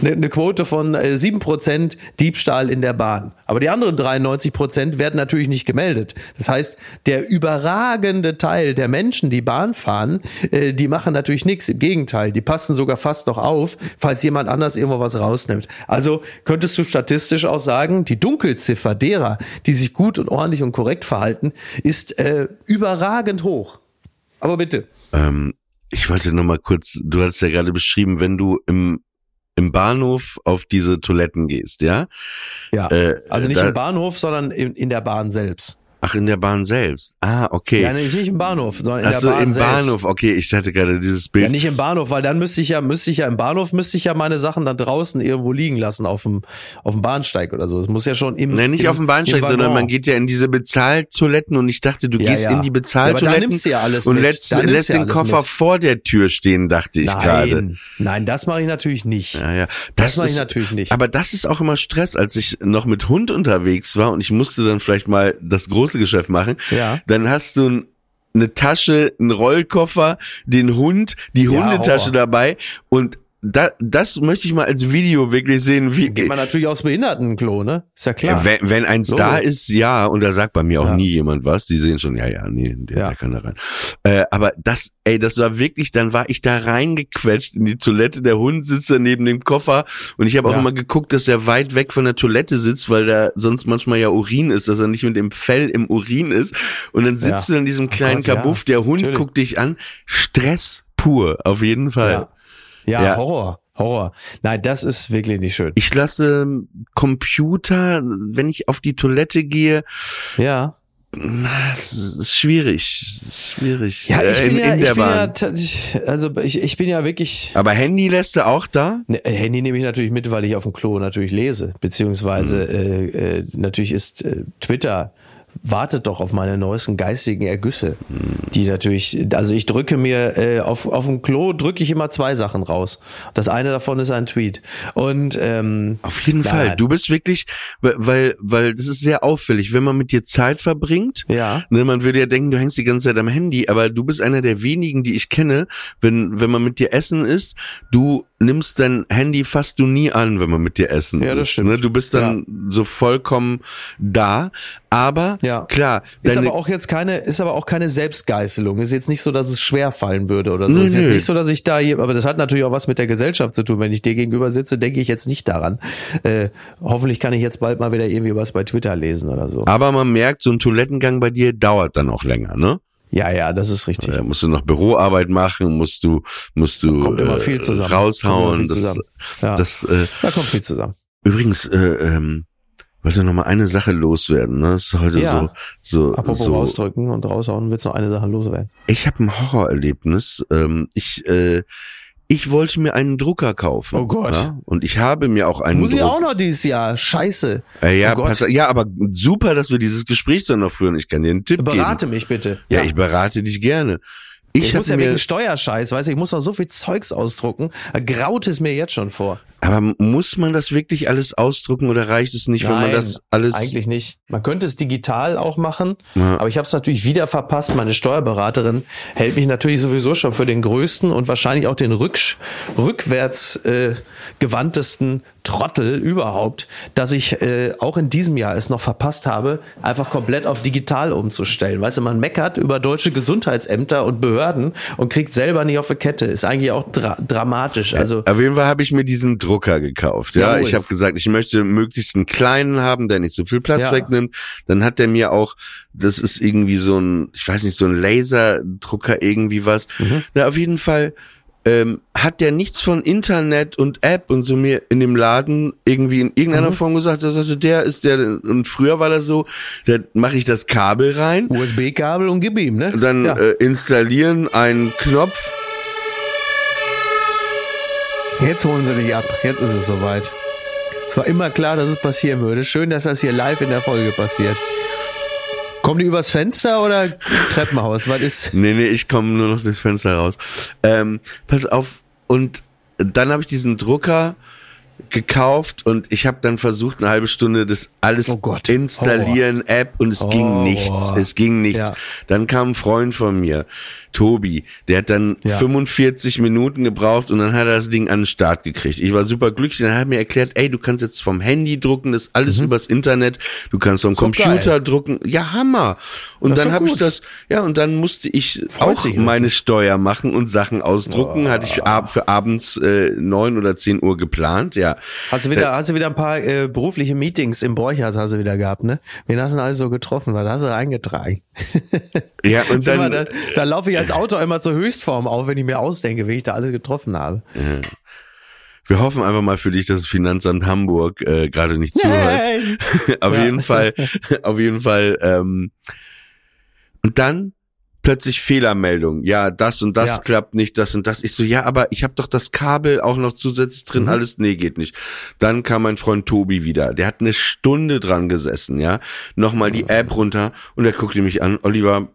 eine ne Quote von äh, 7% Diebstahl in der Bahn. Aber die anderen 93% werden natürlich nicht gemeldet. Das heißt, der überragende Teil der Menschen, die Bahn fahren, äh, die machen natürlich nichts. Im Gegenteil, die passen sogar fast noch auf, falls jemand anders irgendwo was rausnimmt. Also könntest du statistisch auch sagen, die Dunkelziffer derer, die sich gut und ordentlich und korrekt verhalten, ist äh, überragend hoch. Aber bitte. Ähm, ich wollte noch mal kurz, du hast ja gerade beschrieben, wenn du im im Bahnhof auf diese Toiletten gehst, ja? Ja. Äh, also nicht da- im Bahnhof, sondern in, in der Bahn selbst. Ach, in der Bahn selbst. Ah, okay. Ja, nicht im Bahnhof, sondern in Ach der so, Bahn im selbst. Bahnhof. Okay, ich hatte gerade dieses Bild. Ja, nicht im Bahnhof, weil dann müsste ich ja, müsste ich ja im Bahnhof, müsste ich ja meine Sachen dann draußen irgendwo liegen lassen auf dem, auf dem Bahnsteig oder so. Es muss ja schon im. Nein, nicht im, auf dem Bahnsteig, sondern man geht ja in diese Bezahltoiletten und ich dachte, du Ja, gehst ja. in die Bezahltoiletten ja und lässt, lässt den Koffer mit. vor der Tür stehen, dachte ich gerade. Nein, nein, das mache ich natürlich nicht. Ja, ja. Das mache ich natürlich nicht. Aber das ist auch immer Stress, als ich noch mit Hund unterwegs war und ich musste dann vielleicht mal das große Geschäft machen. Ja. Dann hast du ein, eine Tasche, einen Rollkoffer, den Hund, die Ja, Hundetasche Horror. dabei und da, das möchte ich mal als Video wirklich sehen, wie Geht man natürlich aufs Behindertenklo, ne? Ist ja klar. Ja, wenn, wenn eins Logo. da ist, ja, und da sagt bei mir auch Ja. nie jemand was, die sehen schon, ja, ja, nee, der, Ja. der kann da rein. Äh, aber das, ey, das war wirklich, dann war ich da reingequetscht in die Toilette, der Hund sitzt da neben dem Koffer und ich habe auch Ja. immer geguckt, dass er weit weg von der Toilette sitzt, weil da sonst manchmal ja Urin ist, dass er nicht mit dem Fell im Urin ist und dann sitzt du in diesem kleinen Gott. Kabuff, der Hund Natürlich. guckt dich an, Stress pur, auf jeden Fall. Ja. Ja. Horror. Horror. Nein, das ist wirklich nicht schön. Ich lasse ähm, Computer, wenn ich auf die Toilette gehe, Ja. Ist schwierig. Ist Schwierig. Ja, ich Äh, bin in, ja, in ich bin ja, also ich, ich bin ja wirklich, Aber Handy lässt du auch da? Ne, Handy nehme ich natürlich mit, weil ich auf dem Klo natürlich lese, beziehungsweise Mhm. äh, äh, natürlich ist äh, Twitter wartet doch auf meine neuesten geistigen Ergüsse, die natürlich, also ich drücke mir äh, auf auf dem Klo drücke ich immer zwei Sachen raus. Das eine davon ist ein Tweet und ähm, Auf jeden Na, Fall. Du bist wirklich, weil- weil, weil das ist sehr auffällig, wenn man mit dir Zeit verbringt. ja, Ne, man würde ja denken, du hängst die ganze Zeit am Handy, aber du bist einer der wenigen, die ich kenne, wenn, wenn man mit dir essen isst, du nimmst dein Handy fast du nie an, wenn man mit dir essen Ja, das ist. stimmt. Ne? Du bist dann so vollkommen da, aber Ja. klar, Ist aber auch jetzt keine, ist aber auch keine Selbstgeißelung. Ist jetzt nicht so, dass es schwer fallen würde oder so. Nö, ist jetzt nö. nicht so, dass ich da, hier- aber das hat natürlich auch was mit der Gesellschaft zu tun. Wenn ich dir gegenüber sitze, denke ich jetzt nicht daran. Äh, hoffentlich kann ich jetzt bald mal wieder irgendwie was bei Twitter lesen oder so. aber man merkt, so ein Toilettengang bei dir dauert dann auch länger, ne? Ja, ja, das ist richtig. Da musst du noch Büroarbeit machen, musst du, musst du Kommt immer äh, viel zusammen. raushauen. Viel Das, zusammen. Ja. das, äh, da kommt viel zusammen. übrigens, äh, ähm, wollte noch mal eine Sache loswerden. Ne? Das ist heute Ja. so, so, Apropos so. rausdrücken und raushauen, willst du noch eine Sache loswerden? Ich habe ein Horrorerlebnis. Ähm, ich, äh, ich wollte mir einen Drucker kaufen. Oh Gott. Ja? Und ich habe mir auch einen Muss ich Druck- auch noch dieses Jahr. Scheiße. Äh, ja, Oh pass, ja, aber super, dass wir dieses Gespräch dann noch führen. Ich kann dir einen Tipp Berate geben. mich bitte. Ja, ich berate dich gerne. Ich, Ich muss ja wegen Steuerscheiß, weißt du, ich muss noch so viel Zeugs ausdrucken. Da graut es mir jetzt schon vor. aber muss man das wirklich alles ausdrucken oder reicht es nicht, wenn man Nein, das alles? Eigentlich nicht. Man könnte es digital auch machen, Ja. aber ich habe es natürlich wieder verpasst. Meine Steuerberaterin hält mich natürlich sowieso schon für den größten und wahrscheinlich auch den rückwärts äh, gewandtesten Trottel überhaupt, dass ich äh, auch in diesem Jahr es noch verpasst habe, einfach komplett auf digital umzustellen. Weißt du, man meckert über deutsche Gesundheitsämter und Behörden und kriegt selber nicht auf die Kette. Ist eigentlich auch dra dramatisch. Also Auf jeden Fall habe ich mir diesen Drucker gekauft. Ja, Jawohl. ich habe gesagt, ich möchte möglichst einen kleinen haben, der nicht so viel Platz Ja. wegnimmt. Dann hat der mir auch, das ist irgendwie so ein, ich weiß nicht, so ein Laserdrucker irgendwie was. Mhm. Na, auf jeden Fall ähm, hat der nichts von Internet und App und so mir in dem Laden irgendwie in irgendeiner Mhm. Form gesagt. Er sagte, der ist der und früher war das so, da mache ich das Kabel rein, USB-Kabel und gib ihm, ne? dann ja. äh, installieren einen Knopf Jetzt holen sie dich ab. Jetzt ist es soweit. Es war immer klar, dass es passieren würde. Schön, dass das hier live in der Folge passiert. Kommen die übers Fenster oder Treppenhaus? Was ist? Nee, nee, ich komme nur noch durchs Fenster raus. Ähm, pass auf. Und dann habe ich diesen Drucker gekauft und ich habe dann versucht, eine halbe Stunde das alles Oh Gott. installieren, App und es ging Horror. nichts. Es ging nichts. Ja. Dann kam ein Freund von mir, Tobi, der hat dann Ja. 45 Minuten gebraucht und dann hat er das Ding an den Start gekriegt. Ich war super glücklich. Dann hat er mir erklärt, ey, du kannst jetzt vom Handy drucken, das ist alles übers Internet. Du kannst vom Mhm. doch Computer geil. drucken. Ja, Hammer. Und Das dann habe ich das, ja, und dann musste ich Freut auch meine Steuer machen und Sachen ausdrucken. Hatte ich für abends äh, neun oder zehn Uhr geplant, ja. Hast du wieder, hast du wieder ein paar äh, berufliche Meetings im Borchardt hast du wieder gehabt, ne? Wen hast du denn alles so getroffen? Was hast du eingetragen? Ja, und dann, da, da laufe ich als Autor immer zur Höchstform auf, wenn ich mir ausdenke, wie ich da alles getroffen habe. wir hoffen einfach mal für dich, dass das Finanzamt Hamburg äh, gerade nicht zuhört. auf Ja. jeden Fall, auf jeden Fall. Ähm, und dann plötzlich Fehlermeldung. Ja, das und das Ja. klappt nicht, das und das. Ich so, ja, aber ich habe doch das Kabel auch noch zusätzlich drin. Mhm. Alles, nee, geht nicht. Dann kam mein Freund Tobi wieder. Der hat eine Stunde dran gesessen, ja. Nochmal die App runter und er guckte mich an, Oliver,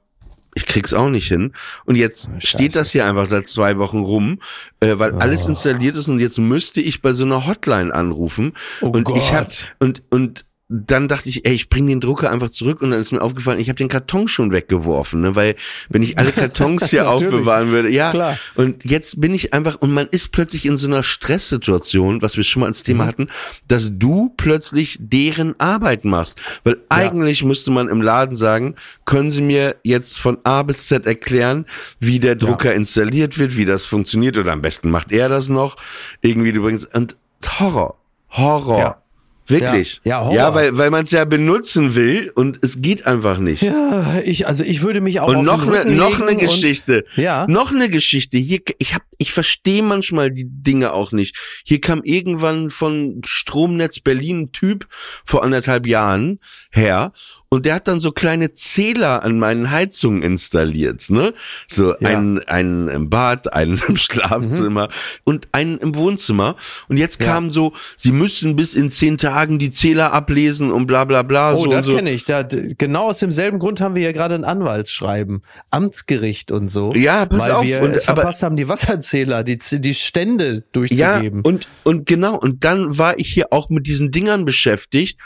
ich krieg's auch nicht hin. Und jetzt Oh, steht das hier einfach seit zwei Wochen rum, äh, weil alles installiert ist und jetzt müsste ich bei so einer Hotline anrufen. Oh und ich hab Gott. und und dann dachte ich, ey, ich bring den Drucker einfach zurück und dann ist mir aufgefallen, ich habe den Karton schon weggeworfen, ne, weil wenn ich alle Kartons hier aufbewahren würde, ja. Klar. Und jetzt bin ich einfach und man ist plötzlich in so einer Stresssituation, was wir schon mal als Mhm. Thema hatten, dass du plötzlich deren Arbeit machst, weil eigentlich müsste man im Laden sagen, können Sie mir jetzt von A bis Z erklären, wie der Drucker installiert wird, wie das funktioniert oder am besten macht er das noch irgendwie du bringst und Horror, Horror. Ja. Wirklich. Ja, ja, ja weil, weil man es ja benutzen will und es geht einfach nicht. Ja, ich, also ich würde mich auch Und auf noch den eine, Rücken noch eine und- Geschichte. Ja. Noch eine Geschichte. Hier, ich hab, ich verstehe manchmal die Dinge auch nicht. Hier kam irgendwann von Stromnetz Berlin ein Typ vor anderthalb Jahren her und der hat dann so kleine Zähler an meinen Heizungen installiert, ne? So Ja. einen, einen im Bad, einen im Schlafzimmer und einen im Wohnzimmer. Und jetzt Mhm. Ja. kam so, sie müssen bis in zehn Tagen die Zähler ablesen und bla bla bla. Oh, so das so. kenne ich. Da, genau aus demselben Grund haben wir ja gerade ein Anwaltsschreiben. Amtsgericht und so. Ja, pass weil auf, wir und- es aber- verpasst haben, die Wasserzähler, die, die Stände Ja, durchzugeben. und, und genau, und dann war ich hier auch mit diesen Dingern beschäftigt,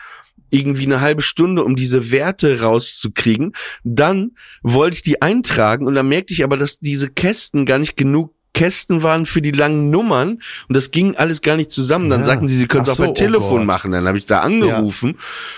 irgendwie eine halbe Stunde, um diese Werte rauszukriegen. Dann wollte ich die eintragen und dann merkte ich aber, dass diese Kästen gar nicht genug Kästen waren für die langen Nummern und das ging alles gar nicht zusammen. Dann Ja. sagten sie, sie können es auch so, per oh Telefon Gott. machen. Dann habe ich da angerufen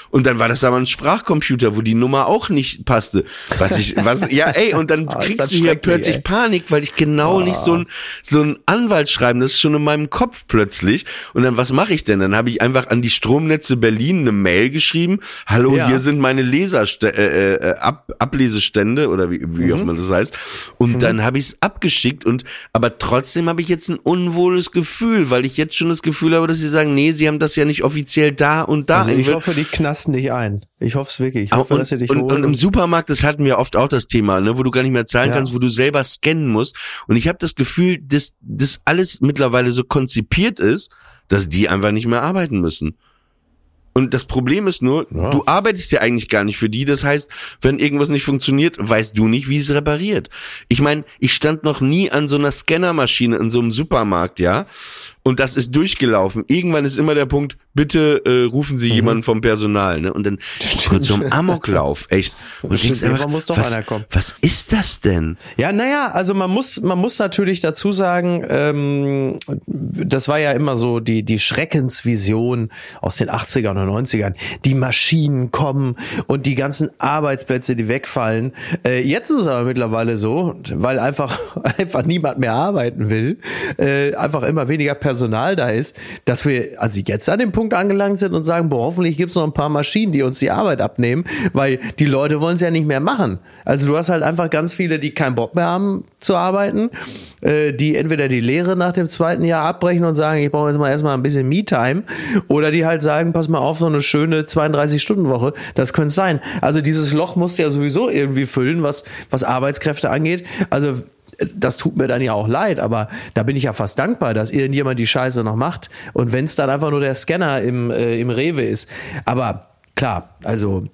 und dann war das aber ein Sprachcomputer, wo die Nummer auch nicht passte. Was ich, was, ja, ey, und dann das kriegst du hier plötzlich ey. Panik, weil ich genau nicht so ein, so ein Anwaltsschreiben, das ist schon in meinem Kopf plötzlich. Und dann, was mache ich denn? Dann habe ich einfach an die Stromnetze Berlin eine Mail geschrieben. Hallo, Ja. hier sind meine Leserste äh, äh, Ab Ablesestände oder wie, wie Mhm. auch immer das heißt. Und dann habe ich es abgeschickt und aber trotzdem habe ich jetzt ein unwohles Gefühl, weil ich jetzt schon das Gefühl habe, dass sie sagen, nee, sie haben das ja nicht offiziell da und da. Also ich hoffe, die knasten dich ein. Ich hoffe es wirklich. Ich hoffe, und, dass sie dich und, holen. und im Supermarkt, das hatten wir oft auch das Thema, ne, wo du gar nicht mehr zahlen Ja. kannst, wo du selber scannen musst. Und ich habe das Gefühl, dass das alles mittlerweile so konzipiert ist, dass die einfach nicht mehr arbeiten müssen. Und das Problem ist nur, Ja. du arbeitest ja eigentlich gar nicht für die. Das heißt, wenn irgendwas nicht funktioniert, weißt du nicht, wie es repariert. Ich meine, ich stand noch nie an so einer Scannermaschine in so einem Supermarkt, ja. Und das ist durchgelaufen. Irgendwann ist immer der Punkt, bitte äh, rufen Mhm. Sie jemanden vom Personal, ne? Und dann kurz so ein Amoklauf, echt. Und Stimmt, denkst einfach, muss doch was, einer kommen. was ist das denn? Ja, naja, also man muss, man muss natürlich dazu sagen, ähm, das war ja immer so die, die Schreckensvision aus den 80ern und 90ern. Die Maschinen kommen und die ganzen Arbeitsplätze, die wegfallen. Äh, jetzt ist es aber mittlerweile so, weil einfach, einfach niemand mehr arbeiten will, äh, einfach immer weniger Personal da ist, dass wir also jetzt an dem Punkt angelangt sind und sagen, boah, hoffentlich gibt's noch ein paar Maschinen, die uns die Arbeit abnehmen, weil die Leute wollen es ja nicht mehr machen. Also du hast halt einfach ganz viele, die keinen Bock mehr haben zu arbeiten, äh, die entweder die Lehre nach dem zweiten Jahr abbrechen und sagen, ich brauche jetzt mal erstmal ein bisschen Me-Time, oder die halt sagen, pass mal auf, so eine schöne 32-Stunden-Woche, das könnte sein. Also dieses Loch muss ja sowieso irgendwie füllen, was, was Arbeitskräfte angeht. Also das tut mir dann ja auch leid, aber da bin ich ja fast dankbar, dass irgendjemand die Scheiße noch macht. Und wenn es dann einfach nur der Scanner im, äh, im Rewe ist. Aber klar, also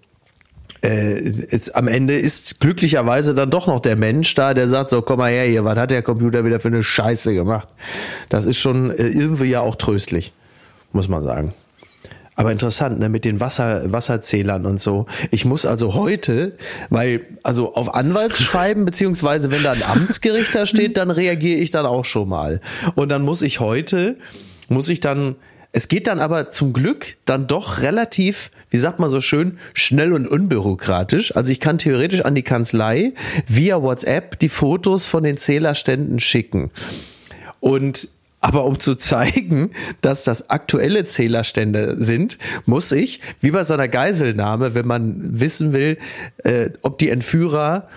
äh, es, am Ende ist glücklicherweise dann doch noch der Mensch da, der sagt so, komm mal her hier, was hat der Computer wieder für eine Scheiße gemacht? Das ist schon äh, irgendwie ja auch tröstlich, muss man sagen. Aber interessant, ne, mit den Wasser, Wasserzählern und so. Ich muss also heute, weil, also auf Anwaltsschreiben, beziehungsweise wenn da ein Amtsgericht da steht, dann reagiere ich dann auch schon mal. Und dann muss ich heute, muss ich dann, es geht dann aber zum Glück dann doch relativ, wie sagt man so schön, schnell und unbürokratisch. Also ich kann theoretisch an die Kanzlei via WhatsApp die Fotos von den Zählerständen schicken. Und aber um zu zeigen, dass das aktuelle Zählerstände sind, muss ich, wie bei so einer Geiselnahme, wenn man wissen will, äh, ob die Entführer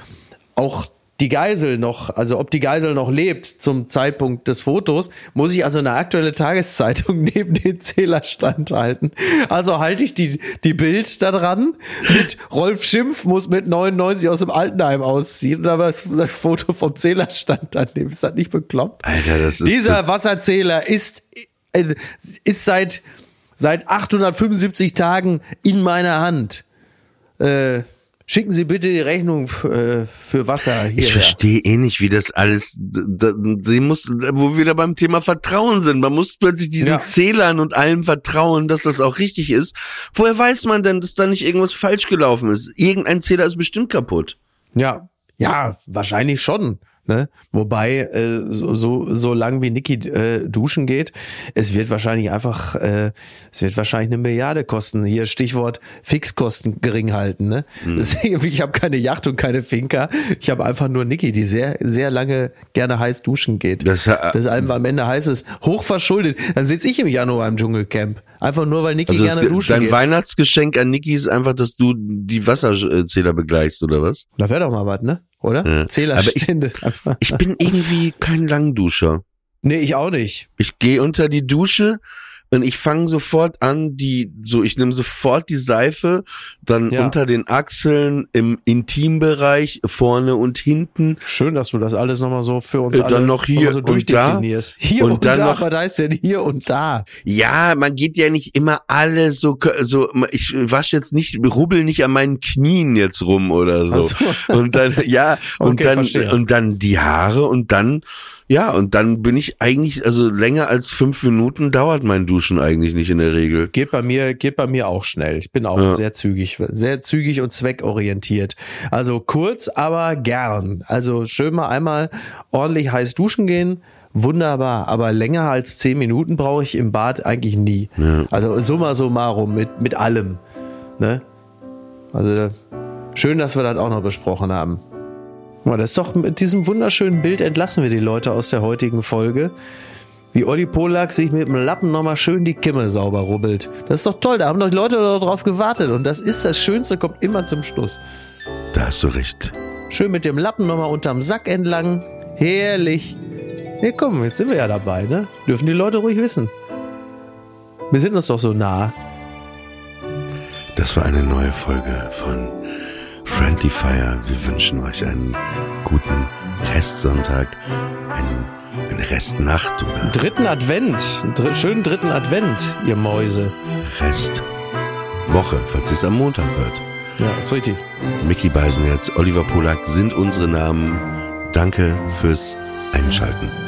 auch die Geisel noch, also ob die Geisel noch lebt zum Zeitpunkt des Fotos, muss ich also eine aktuelle Tageszeitung neben den Zählerstand halten. Also halte ich die, die Bild da dran mit Rolf Schimpf muss mit 99 aus dem Altenheim ausziehen und aber das, das Foto vom Zählerstand daneben. Ist das nicht bekloppt? Alter, das ist Dieser Wasserzähler ist, äh, ist seit, seit 875 Tagen in meiner Hand. Äh, schicken Sie bitte die Rechnung äh, für Wasser Ich hierher. verstehe eh nicht, wie das alles, da, die muss, wo wir wieder beim Thema Vertrauen sind. Man muss plötzlich diesen Ja. Zählern und allem vertrauen, dass das auch richtig ist. Woher weiß man denn, dass da nicht irgendwas falsch gelaufen ist? Irgendein Zähler ist bestimmt kaputt. Ja, ja, wahrscheinlich schon. Ne? Wobei, äh, so, so, so lang wie Niki äh, duschen geht, es wird wahrscheinlich einfach, äh, es wird wahrscheinlich eine Milliarde kosten. Hier Stichwort Fixkosten gering halten. Ne? Deswegen, ich habe keine Yacht und keine Finca. Ich habe einfach nur Niki, die sehr, sehr lange gerne heiß duschen geht. Das, äh, einfach am Ende heißt es, hochverschuldet. Dann sitze ich im Januar im Dschungelcamp. Einfach nur, weil Niki Also das, gerne duschen dein geht. Weihnachtsgeschenk an Niki ist einfach, dass du die Wasserzähler begleichst, oder was? Da wäre doch mal was, ne? Oder? Ja. Zählerstände. einfach. Ich bin irgendwie kein Langduscher. Nee, ich auch nicht. Ich gehe unter die Dusche und ich fange sofort an, die, so, ich nehme sofort die Seife, dann Ja. unter den Achseln, im Intimbereich, vorne und hinten. Schön, dass du das alles nochmal so für uns Äh, alle dann noch hier so und durchdeklinierst. Hier und, und dann da, noch- was heißt denn hier und da? Ja, man geht ja nicht immer alle so, so, ich wasche jetzt nicht, rubbel nicht an meinen Knien jetzt rum oder so. So. Und dann, ja, und Okay, dann, verstehe. und dann die Haare und dann, ja, und dann bin ich eigentlich, also länger als fünf Minuten dauert mein duschen eigentlich nicht in der Regel. Geht bei mir, geht bei mir auch schnell. Ich bin auch Ja. sehr zügig, sehr zügig und zweckorientiert. Also kurz, aber gern. Also schön mal einmal ordentlich heiß duschen gehen. Wunderbar, aber länger als zehn Minuten brauche ich im Bad eigentlich nie. Also summa summarum mit, mit allem. Ne? Also schön, dass wir das auch noch besprochen haben. Guck mal, das ist doch mit diesem wunderschönen Bild entlassen wir die Leute aus der heutigen Folge. Wie Olli Polak sich mit dem Lappen nochmal schön die Kimme sauber rubbelt. Das ist doch toll, da haben doch die Leute darauf gewartet. Und das ist das Schönste, kommt immer zum Schluss. Da hast du recht. Schön mit dem Lappen nochmal unterm Sack entlang. Herrlich. Ja, komm, jetzt sind wir ja dabei, ne? Dürfen die Leute ruhig wissen. Wir sind uns doch so nah. Das war eine neue Folge von Friendly Fire. Wir wünschen euch einen guten Restsonntag, einen, eine Restnacht oder Dritten Advent. Dr schönen dritten Advent, ihr Mäuse. Restwoche, falls ihr es am Montag hört. Ja, ist richtig. Mickey Beisenherz, Oliver Polak sind unsere Namen. Danke fürs Einschalten.